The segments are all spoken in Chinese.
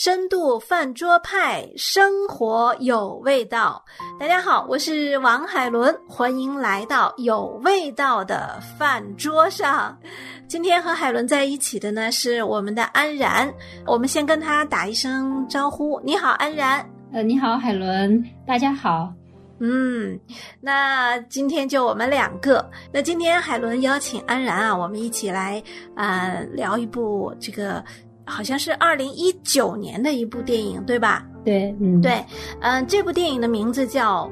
深度饭桌派，生活有味道。大家好，我是王海伦，欢迎来到有味道的饭桌上。今天和海伦在一起的呢是我们的安然，我们先跟他打一声招呼。你好，安然。呃，你好，海伦，大家好。嗯，那今天就我们两个。那今天海伦邀请安然啊，我们一起来啊聊一部这个好像是二零一九年的一部电影，对吧？对，嗯，对，嗯，这部电影的名字叫《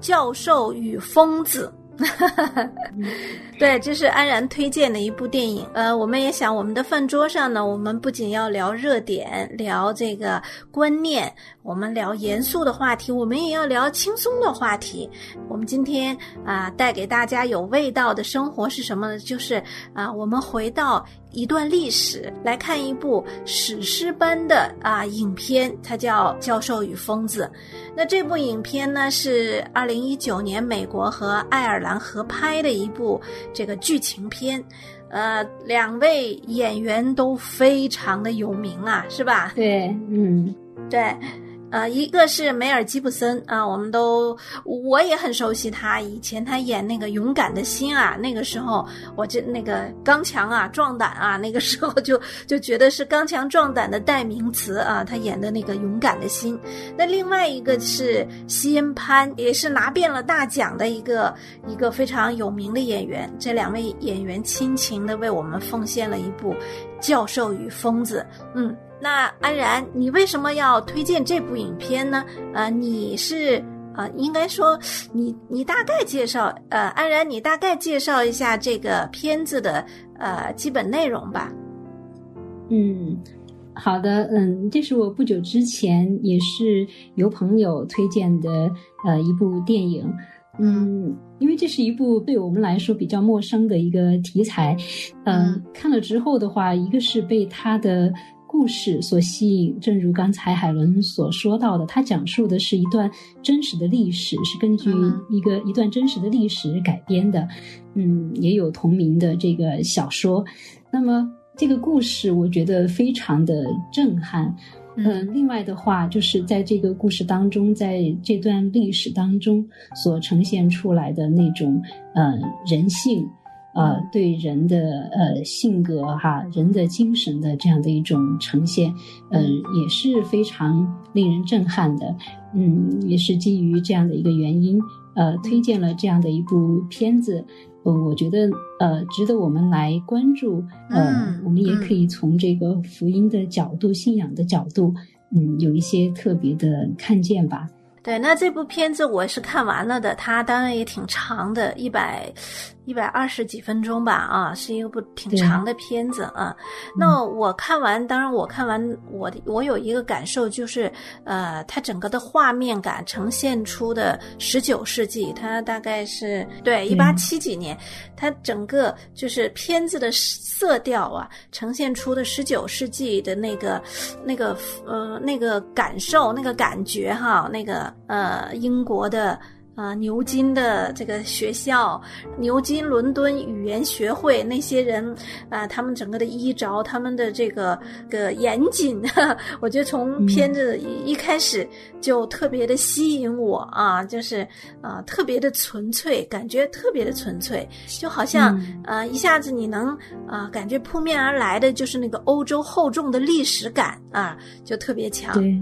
教授与疯子》。哈 哈对，这是安然推荐的一部电影。呃，我们也想，我们的饭桌上呢，我们不仅要聊热点，聊这个观念，我们聊严肃的话题，我们也要聊轻松的话题。我们今天啊，带给大家有味道的生活是什么呢？就是啊，我们回到一段历史，来看一部史诗般的啊影片，它叫《教授与疯子》。那这部影片呢，是二零一九年美国和爱尔兰合拍的一部这个剧情片，呃，两位演员都非常的有名啊，是吧？对，嗯，对。呃，一个是梅尔吉布森啊，我们都我也很熟悉他，以前他演那个《勇敢的心》啊，那个时候我就那个刚强啊、壮胆啊，那个时候就就觉得是刚强壮胆的代名词啊，他演的那个《勇敢的心》。那另外一个是西恩潘，也是拿遍了大奖的一个一个非常有名的演员。这两位演员亲情的为我们奉献了一部《教授与疯子》。嗯。那安然，你为什么要推荐这部影片呢？呃，你是呃，应该说你你大概介绍呃，安然，你大概介绍一下这个片子的呃基本内容吧。嗯，好的，嗯，这是我不久之前也是由朋友推荐的呃一部电影，嗯，因为这是一部对我们来说比较陌生的一个题材，嗯，看了之后的话，一个是被他的。故事所吸引，正如刚才海伦所说到的，他讲述的是一段真实的历史，是根据一个一段真实的历史改编的。嗯，也有同名的这个小说。那么这个故事，我觉得非常的震撼。嗯，另外的话，就是在这个故事当中，在这段历史当中所呈现出来的那种嗯人性。呃，对人的呃性格哈，人的精神的这样的一种呈现，嗯，也是非常令人震撼的。嗯，也是基于这样的一个原因，呃，推荐了这样的一部片子。呃，我觉得呃，值得我们来关注。嗯，我们也可以从这个福音的角度、信仰的角度，嗯，有一些特别的看见吧。对，那这部片子我是看完了的，它当然也挺长的，一百。一百二十几分钟吧，啊，是一部挺长的片子啊。那我看完，当然我看完，我我有一个感受就是，呃，它整个的画面感呈现出的十九世纪，它大概是对一八七几年，它整个就是片子的色调啊，呈现出的十九世纪的那个那个呃那个感受那个感觉哈，那个呃英国的。啊，牛津的这个学校，牛津伦敦语言学会那些人啊，他们整个的衣着，他们的这个个严谨，我觉得从片子一开始就特别的吸引我啊，就是啊，特别的纯粹，感觉特别的纯粹，就好像啊，一下子你能啊，感觉扑面而来的就是那个欧洲厚重的历史感啊，就特别强。对。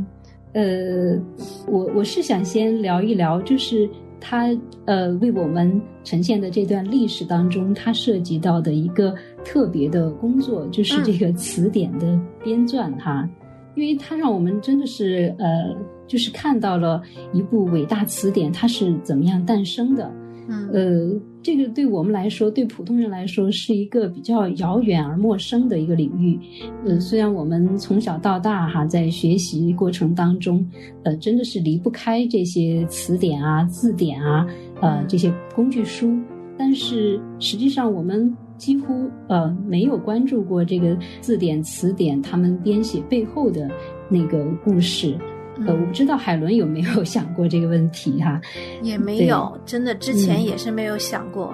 呃，我我是想先聊一聊，就是他呃为我们呈现的这段历史当中，他涉及到的一个特别的工作，就是这个词典的编撰哈，因为它让我们真的是呃，就是看到了一部伟大词典它是怎么样诞生的。嗯，呃，这个对我们来说，对普通人来说，是一个比较遥远而陌生的一个领域。呃，虽然我们从小到大哈，在学习过程当中，呃，真的是离不开这些词典啊、字典啊，呃，这些工具书，但是实际上我们几乎呃没有关注过这个字典、词典他们编写背后的那个故事。呃，我不知道海伦有没有 想过这个问题哈？也没有，真的之前也是没有想过。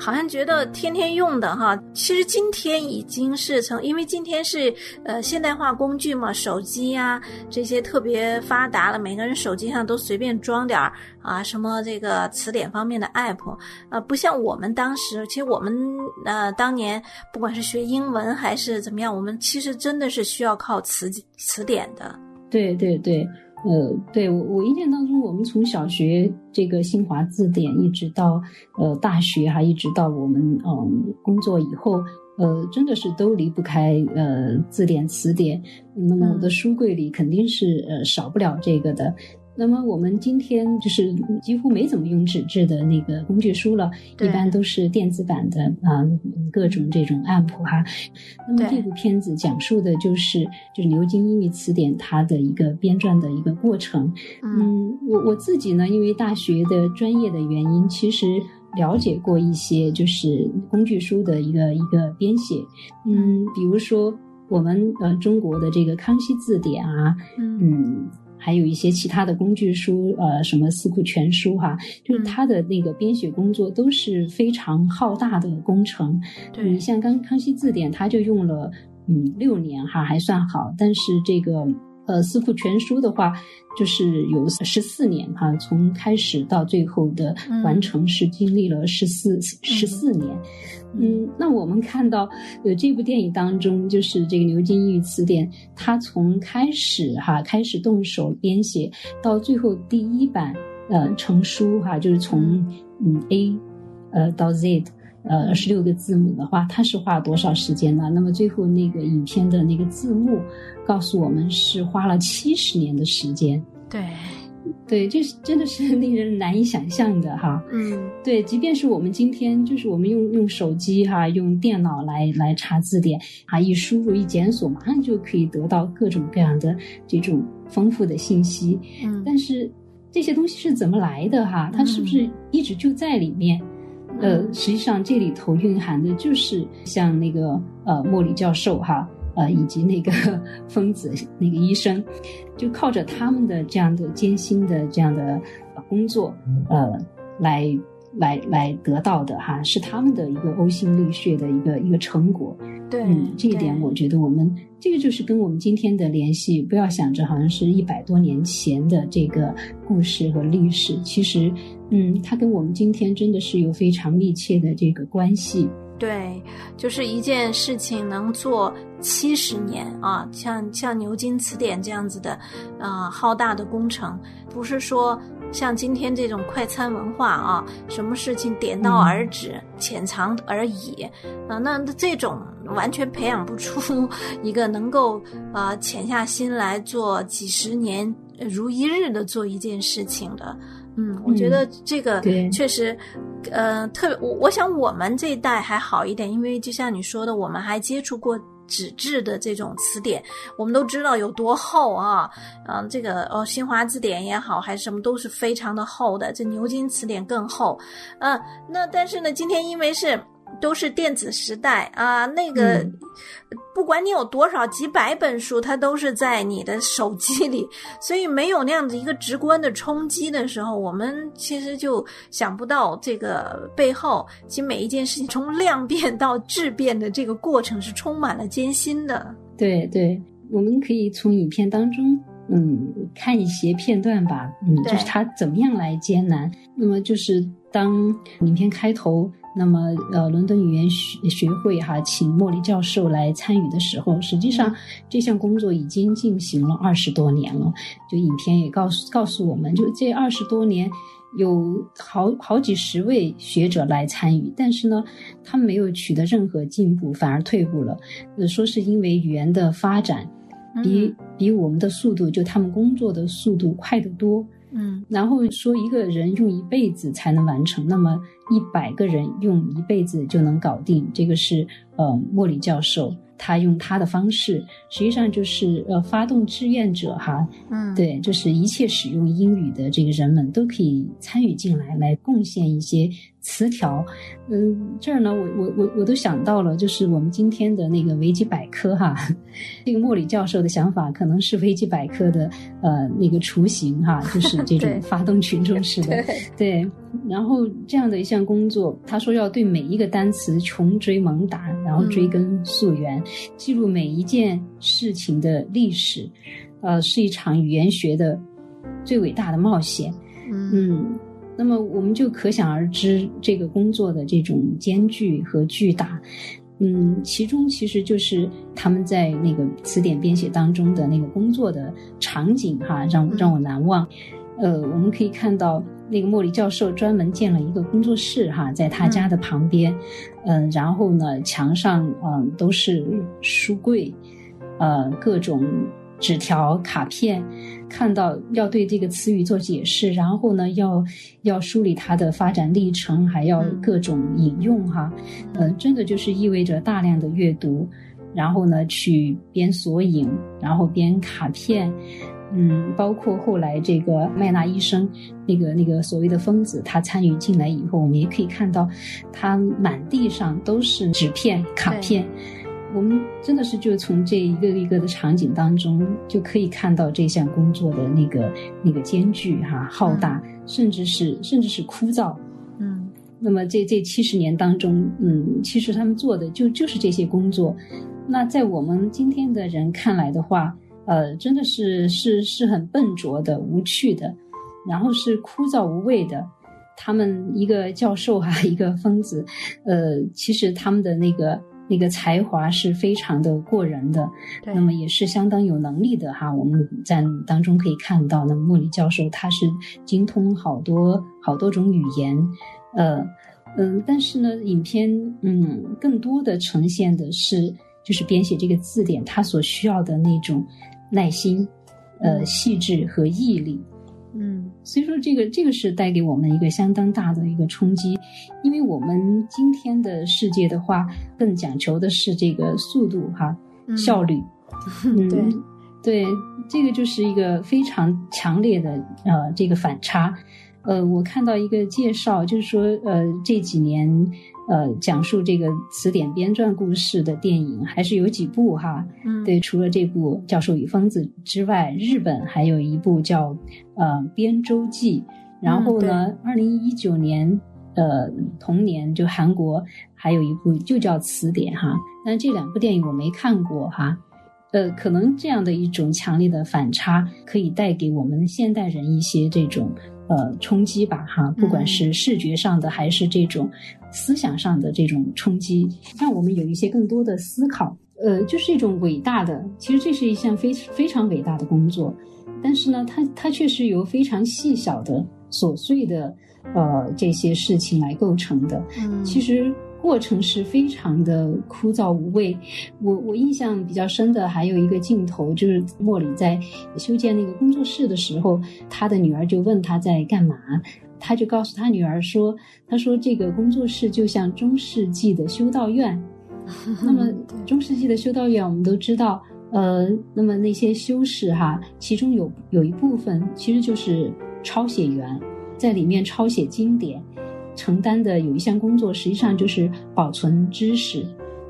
好像觉得天天用的哈，其实今天已经是从，因为今天是呃现代化工具嘛，手机呀这些特别发达了，每个人手机上都随便装点儿啊，什么这个词典方面的 app，呃，不像我们当时，其实我们呃当年不管是学英文还是怎么样，我们其实真的是需要靠词词典的。对对对。呃，对我我印象当中，我们从小学这个新华字典，一直到呃大学还，一直到我们嗯工作以后，呃，真的是都离不开呃字典词典。那么我的书柜里肯定是呃少不了这个的。那么我们今天就是几乎没怎么用纸质的那个工具书了，一般都是电子版的啊，各种这种 app 哈。那么这部片子讲述的就是就是牛津英语词典它的一个编撰的一个过程。嗯，我我自己呢，因为大学的专业的原因，其实了解过一些就是工具书的一个一个编写。嗯，比如说我们呃中国的这个康熙字典啊，嗯。还有一些其他的工具书，呃，什么《四库全书》哈，就是他的那个编写工作都是非常浩大的工程。对，像刚康熙字典，他就用了嗯六年哈，还算好。但是这个呃《四库全书》的话，就是有十四年哈，从开始到最后的完成是经历了十四十四年。嗯，那我们看到，呃，这部电影当中，就是这个牛津英语词典，它从开始哈开始动手编写，到最后第一版呃成书哈，就是从嗯 A，呃到 Z，呃十六个字母的话，它是花了多少时间呢？那么最后那个影片的那个字幕告诉我们是花了七十年的时间。对。对，这是真的是 令人难以想象的哈。嗯，对，即便是我们今天，就是我们用用手机哈，用电脑来来查字典啊，一输入一检索，马上就可以得到各种各样的这种丰富的信息。嗯，但是这些东西是怎么来的哈？它是不是一直就在里面？呃，实际上这里头蕴含的就是像那个呃莫里教授哈。呃，以及那个 疯子那个医生，就靠着他们的这样的艰辛的这样的工作，呃，来来来得到的哈，是他们的一个呕心沥血的一个一个成果。对，嗯，这一点我觉得我们这个就是跟我们今天的联系，不要想着好像是一百多年前的这个故事和历史，其实，嗯，它跟我们今天真的是有非常密切的这个关系。对，就是一件事情能做七十年啊，像像牛津词典这样子的，啊，浩大的工程，不是说像今天这种快餐文化啊，什么事情点到而止、浅尝而已。啊，那这种完全培养不出 一个能够啊潜下心来做几十年如一日的做一件事情的。嗯，我觉得这个确实，呃，特别我我想我们这一代还好一点，因为就像你说的，我们还接触过纸质的这种词典，我们都知道有多厚啊，嗯，这个哦，新华字典也好，还是什么都是非常的厚的，这牛津词典更厚，嗯，那但是呢，今天因为是。都是电子时代啊，那个不管你有多少几百本书，它都是在你的手机里，所以没有那样子一个直观的冲击的时候，我们其实就想不到这个背后，其实每一件事情从量变到质变的这个过程是充满了艰辛的。对对，我们可以从影片当中嗯看一些片段吧，嗯，就是他怎么样来艰难。那么就是当影片开头。那么，呃，伦敦语言学学会哈请莫里教授来参与的时候，实际上这项工作已经进行了二十多年了。就影片也告诉告诉我们，就这二十多年有好好几十位学者来参与，但是呢，他们没有取得任何进步，反而退步了。呃，说是因为语言的发展比比我们的速度，就他们工作的速度快得多。嗯，然后说一个人用一辈子才能完成，那么一百个人用一辈子就能搞定，这个是呃莫里教授他用他的方式，实际上就是呃发动志愿者哈，嗯，对，就是一切使用英语的这个人们都可以参与进来，来贡献一些。词条，嗯，这儿呢，我我我我都想到了，就是我们今天的那个维基百科哈，这个莫里教授的想法可能是维基百科的呃那个雏形哈，就是这种发动群众式的，对。然后这样的一项工作，他说要对每一个单词穷追猛打，然后追根溯源，记录每一件事情的历史，呃，是一场语言学的最伟大的冒险，嗯。那么我们就可想而知这个工作的这种艰巨和巨大，嗯，其中其实就是他们在那个词典编写当中的那个工作的场景哈，让让我难忘。呃，我们可以看到那个莫里教授专门建了一个工作室哈，在他家的旁边，嗯，然后呢，墙上嗯都是书柜，呃，各种。纸条、卡片，看到要对这个词语做解释，然后呢，要要梳理它的发展历程，还要各种引用哈，嗯，真的就是意味着大量的阅读，然后呢，去编索引，然后编卡片，嗯，包括后来这个麦纳医生那个那个所谓的疯子，他参与进来以后，我们也可以看到，他满地上都是纸片、卡片。我们真的是就从这一个一个的场景当中，就可以看到这项工作的那个那个艰巨哈浩大，甚至是甚至是枯燥。嗯，那么这这七十年当中，嗯，其实他们做的就就是这些工作。那在我们今天的人看来的话，呃，真的是是是很笨拙的、无趣的，然后是枯燥无味的。他们一个教授哈，一个疯子，呃，其实他们的那个。那个才华是非常的过人的，那么也是相当有能力的哈。我们在当中可以看到，那莫里教授他是精通好多好多种语言，呃，嗯，但是呢，影片嗯更多的呈现的是就是编写这个字典他所需要的那种耐心、呃细致和毅力。嗯，所以说这个这个是带给我们一个相当大的一个冲击，因为我们今天的世界的话，更讲求的是这个速度哈，效率。嗯，对，对，这个就是一个非常强烈的呃这个反差。呃，我看到一个介绍，就是说呃这几年。呃，讲述这个词典编撰故事的电影还是有几部哈，嗯，对，除了这部《教授与疯子》之外，日本还有一部叫呃《编舟记》，然后呢，二零一九年呃同年就韩国还有一部就叫《词典》哈，但这两部电影我没看过哈，呃，可能这样的一种强烈的反差可以带给我们现代人一些这种。呃，冲击吧，哈，不管是视觉上的还是这种思想上的这种冲击，让我们有一些更多的思考。呃，就是一种伟大的，其实这是一项非非常伟大的工作，但是呢，它它却是由非常细小的琐碎的呃这些事情来构成的。嗯，其实。过程是非常的枯燥无味。我我印象比较深的还有一个镜头，就是莫里在修建那个工作室的时候，他的女儿就问他在干嘛，他就告诉他女儿说：“他说这个工作室就像中世纪的修道院。那么中世纪的修道院，我们都知道，呃，那么那些修士哈，其中有有一部分其实就是抄写员，在里面抄写经典。”承担的有一项工作，实际上就是保存知识，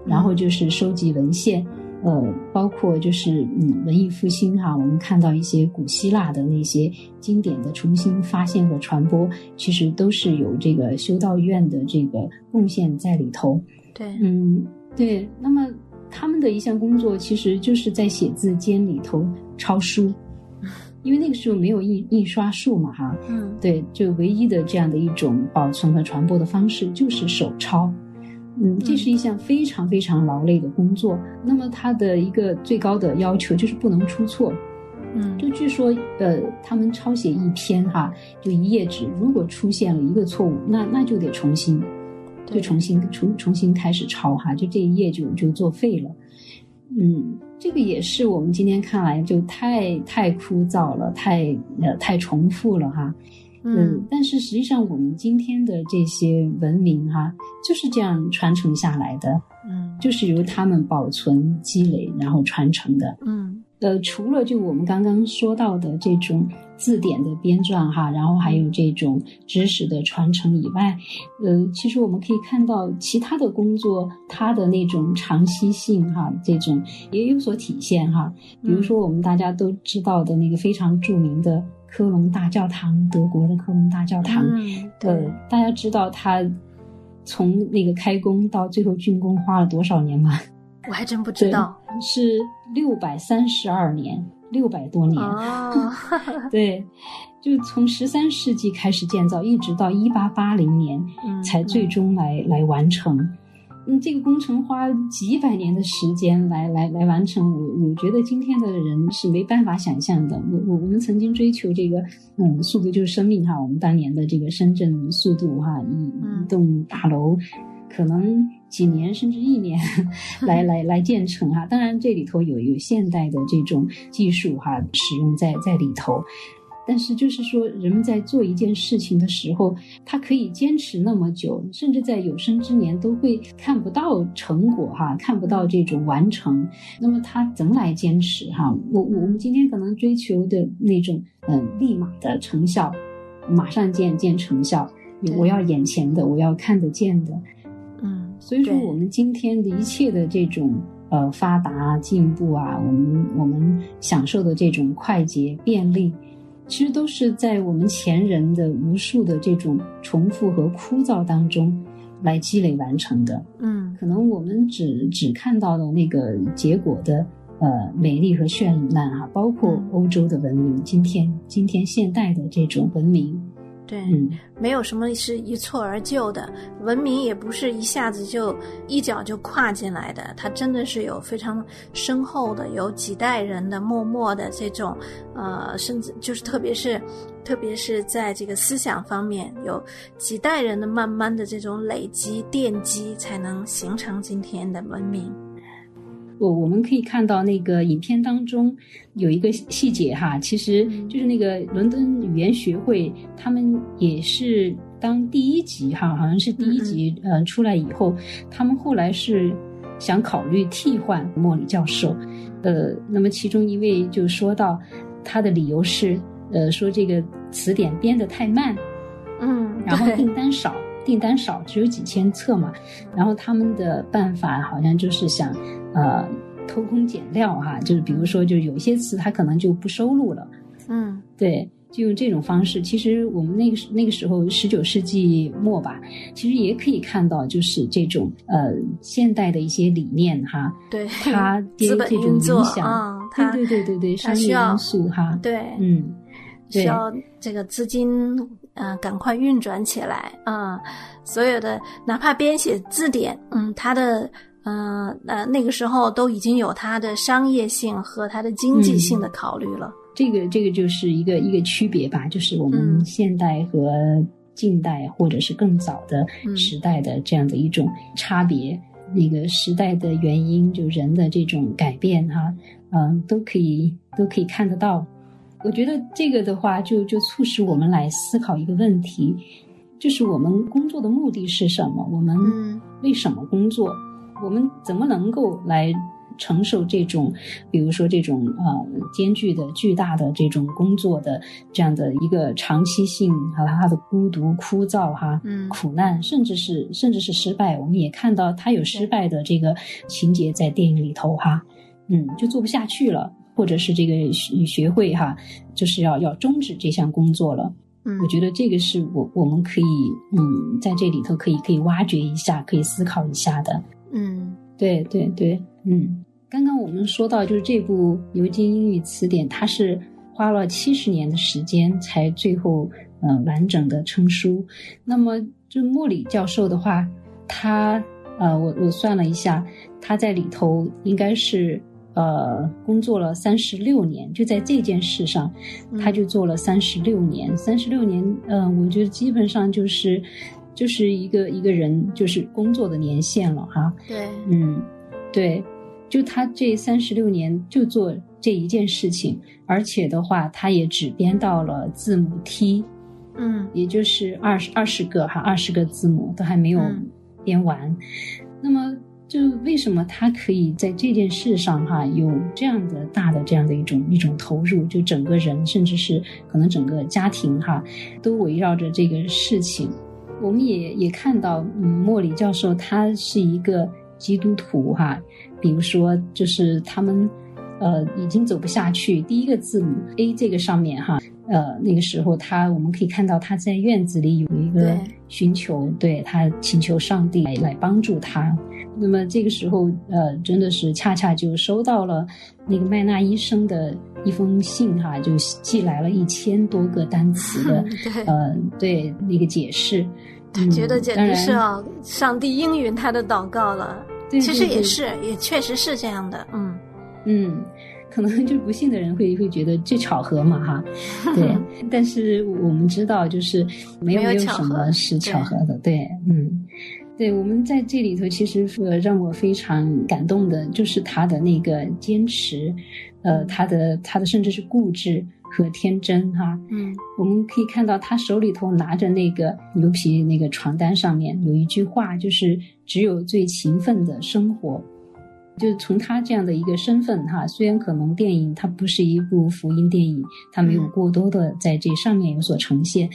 然后就是收集文献，呃，包括就是嗯文艺复兴哈，我们看到一些古希腊的那些经典的重新发现和传播，其实都是有这个修道院的这个贡献在里头。对，嗯，对。那么他们的一项工作，其实就是在写字间里头抄书。因为那个时候没有印印刷术嘛，哈，嗯，对，就唯一的这样的一种保存和传播的方式就是手抄，嗯，这是一项非常非常劳累的工作。那么它的一个最高的要求就是不能出错，嗯，就据说，呃，他们抄写一篇哈，就一页纸，如果出现了一个错误，那那就得重新，就重新重重新开始抄哈，就这一页就就作废了，嗯。这个也是我们今天看来就太太枯燥了，太呃太重复了哈，嗯，但是实际上我们今天的这些文明哈就是这样传承下来的，嗯，就是由他们保存、积累，然后传承的。嗯，呃，除了就我们刚刚说到的这种字典的编撰哈，然后还有这种知识的传承以外，呃，其实我们可以看到其他的工作，它的那种长期性哈，这种也有所体现哈。比如说我们大家都知道的那个非常著名的科隆大教堂，德国的科隆大教堂，呃，大家知道它。从那个开工到最后竣工花了多少年吗？我还真不知道，是六百三十二年，六百多年。哦，对，就从十三世纪开始建造，一直到一八八零年才最终来来完成。嗯，这个工程花几百年的时间来来来完成，我我觉得今天的人是没办法想象的。我我我们曾经追求这个，嗯，速度就是生命哈。我们当年的这个深圳速度哈，一一栋大楼可能几年甚至一年 来来来建成哈。当然这里头有有现代的这种技术哈，使用在在里头。但是，就是说，人们在做一件事情的时候，他可以坚持那么久，甚至在有生之年都会看不到成果，哈，看不到这种完成。那么他怎么来坚持？哈，我我们今天可能追求的那种，嗯，立马的成效，马上见见成效，我要眼前的，我要看得见的，嗯。所以说，我们今天的一切的这种呃发达进步啊，我们我们享受的这种快捷便利。其实都是在我们前人的无数的这种重复和枯燥当中来积累完成的。嗯，可能我们只只看到了那个结果的呃美丽和绚烂啊，包括欧洲的文明，今天今天现代的这种文明。对，没有什么是一蹴而就的，文明也不是一下子就一脚就跨进来的，它真的是有非常深厚的，有几代人的默默的这种，呃，甚至就是特别是，特别是在这个思想方面，有几代人的慢慢的这种累积奠基，才能形成今天的文明。我我们可以看到那个影片当中有一个细节哈，其实就是那个伦敦语言学会，他们也是当第一集哈，好像是第一集呃出来以后，他们后来是想考虑替换莫里教授，呃，那么其中一位就说到他的理由是，呃，说这个词典编得太慢，嗯，然后订单少，订单少只有几千册嘛，然后他们的办法好像就是想。呃，偷工减料哈，就是比如说，就有一些词它可能就不收录了，嗯，对，就用这种方式。其实我们那个那个时候，十九世纪末吧，其实也可以看到，就是这种呃现代的一些理念哈，对，它 这种影响，对对对对对，商业因素哈，对，嗯，需要这个资金呃赶快运转起来啊，所有的哪怕编写字典，嗯，它的。嗯，那那个时候都已经有它的商业性和它的经济性的考虑了。这个这个就是一个一个区别吧，就是我们现代和近代或者是更早的时代的这样的一种差别。那个时代的原因，就人的这种改变哈，嗯，都可以都可以看得到。我觉得这个的话，就就促使我们来思考一个问题，就是我们工作的目的是什么？我们为什么工作？我们怎么能够来承受这种，比如说这种呃艰巨的、巨大的这种工作的这样的一个长期性和他的孤独、枯燥哈，嗯，苦难，甚至是甚至是失败，我们也看到他有失败的这个情节在电影里头哈，嗯，就做不下去了，或者是这个学会哈，就是要要终止这项工作了。嗯，我觉得这个是我我们可以嗯在这里头可以可以挖掘一下，可以思考一下的。嗯，对对对，嗯，刚刚我们说到，就是这部牛津英语词典，它是花了七十年的时间才最后呃完整的成书。那么，就莫里教授的话，他呃，我我算了一下，他在里头应该是呃工作了三十六年，就在这件事上，他就做了三十六年，三十六年，嗯，我觉得基本上就是。就是一个一个人就是工作的年限了哈，对，嗯，对，就他这三十六年就做这一件事情，而且的话，他也只编到了字母 T，嗯，也就是二十二十个哈，二十个字母都还没有编完。那么就为什么他可以在这件事上哈有这样的大的这样的一种一种投入，就整个人甚至是可能整个家庭哈都围绕着这个事情。我们也也看到，嗯，莫里教授他是一个基督徒哈，比如说就是他们呃已经走不下去，第一个字母 A 这个上面哈。呃，那个时候他我们可以看到他在院子里有一个寻求，对他请求上帝来来帮助他。那么这个时候，呃，真的是恰恰就收到了那个麦纳医生的一封信哈，就寄来了一千多个单词的，呃，对那个解释。他觉得简直是啊，上帝应允他的祷告了。其实也是，也确实是这样的。嗯嗯。可能就不信的人会会觉得这巧合嘛哈，对，但是我们知道就是没有没有什么是巧合的，对，嗯，对，我们在这里头其实呃让我非常感动的就是他的那个坚持，呃，他的他的甚至是固执和天真哈，嗯，我们可以看到他手里头拿着那个牛皮那个床单上面有一句话，就是只有最勤奋的生活。就是从他这样的一个身份哈，虽然可能电影它不是一部福音电影，它没有过多的在这上面有所呈现，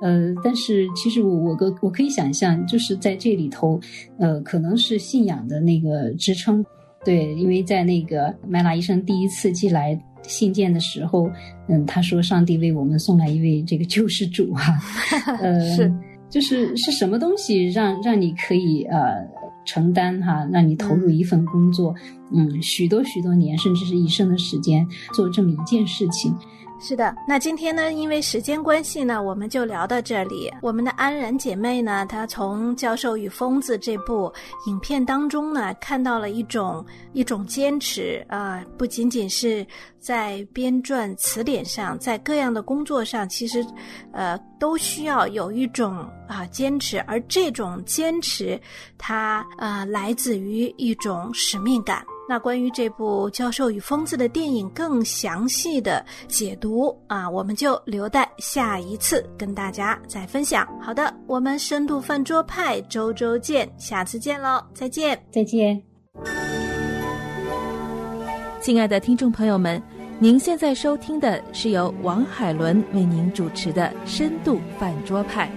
呃，但是其实我我个我可以想象，就是在这里头，呃，可能是信仰的那个支撑，对，因为在那个麦拉医生第一次寄来信件的时候，嗯，他说上帝为我们送来一位这个救世主哈，呃，是，就是是什么东西让让你可以呃。承担哈，让你投入一份工作，嗯，许多许多年，甚至是一生的时间，做这么一件事情。是的，那今天呢，因为时间关系呢，我们就聊到这里。我们的安然姐妹呢，她从《教授与疯子》这部影片当中呢，看到了一种一种坚持啊，不仅仅是在编撰词典上，在各样的工作上，其实，呃，都需要有一种啊坚持，而这种坚持，它呃来自于一种使命感。那关于这部《教授与疯子》的电影更详细的解读啊，我们就留待下一次跟大家再分享。好的，我们深度饭桌派周周见，下次见喽，再见，再见。亲爱的听众朋友们，您现在收听的是由王海伦为您主持的深度饭桌派。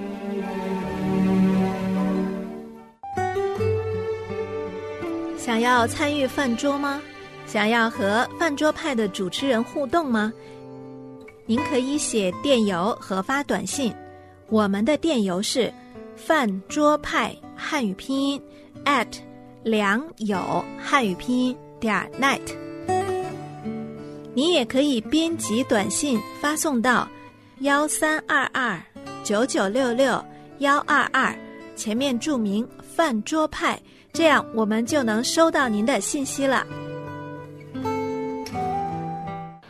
想要参与饭桌吗？想要和饭桌派的主持人互动吗？您可以写电邮和发短信。我们的电邮是饭桌派汉语拼音 at 良友汉语拼音点 net。你也可以编辑短信发送到幺三二二九九六六幺二二，前面注明饭桌派。这样，我们就能收到您的信息了。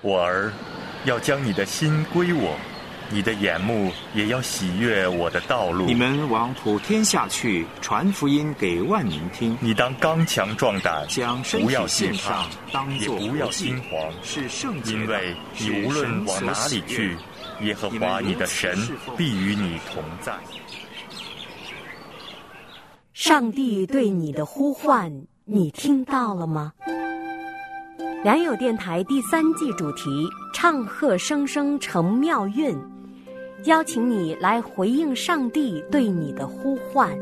我儿，要将你的心归我，你的眼目也要喜悦我的道路。你们往普天下去，传福音给万民听。你当刚强壮胆，将身体献上，当作不要心慌，是圣洁因为你无论往哪里去，耶和华你的神必与你同在。上帝对你的呼唤，你听到了吗？良友电台第三季主题“唱和声声成妙韵”，邀请你来回应上帝对你的呼唤。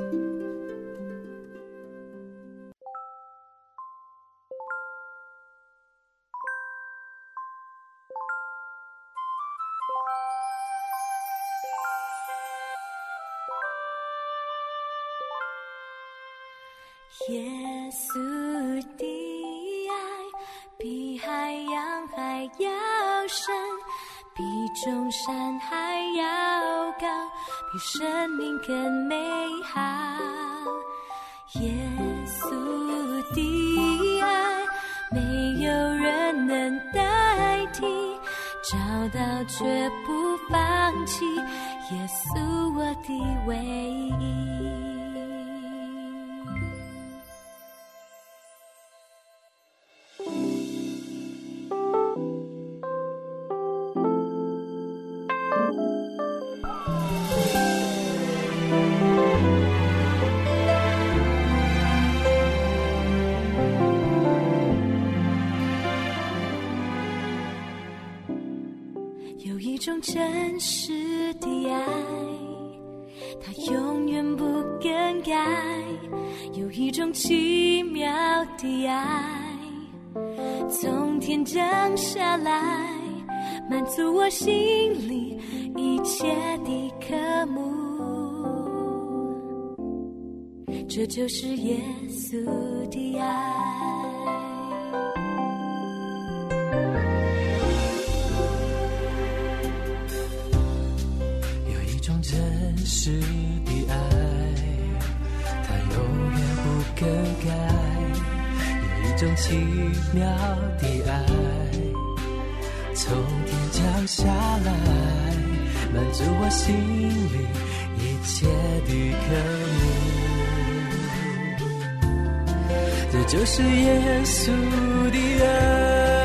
是的爱，它永远不更改；有一种奇妙的爱，从天降下来，满足我心里一切的渴慕。这就是耶稣的爱。真实的爱，它永远不更改；有一种奇妙的爱，从天降下来，满足我心里一切的渴慕。这就是耶稣的爱。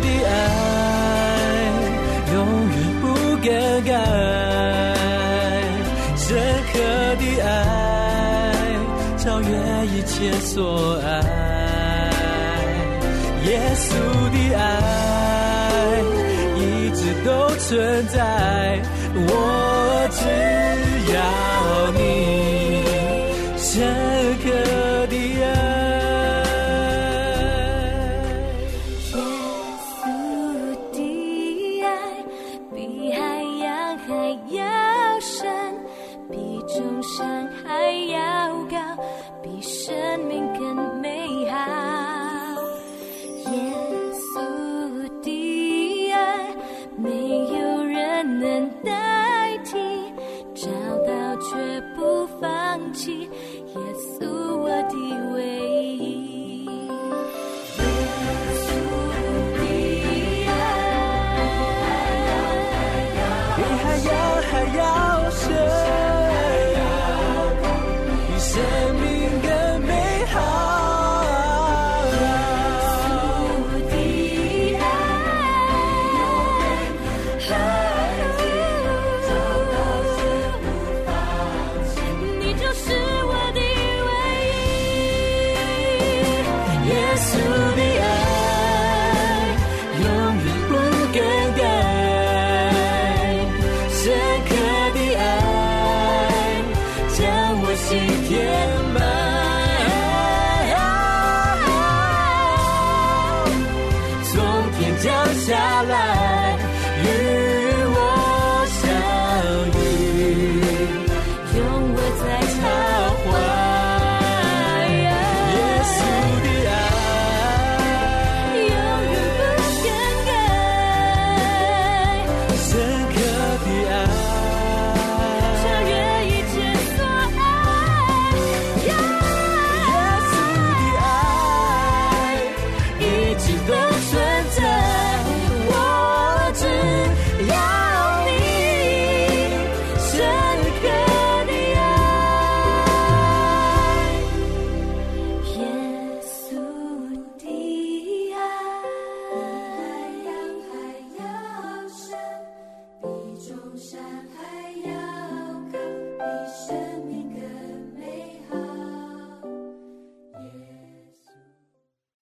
的爱永远不更改，深刻的爱超越一切所爱。耶稣的爱一直都存在，我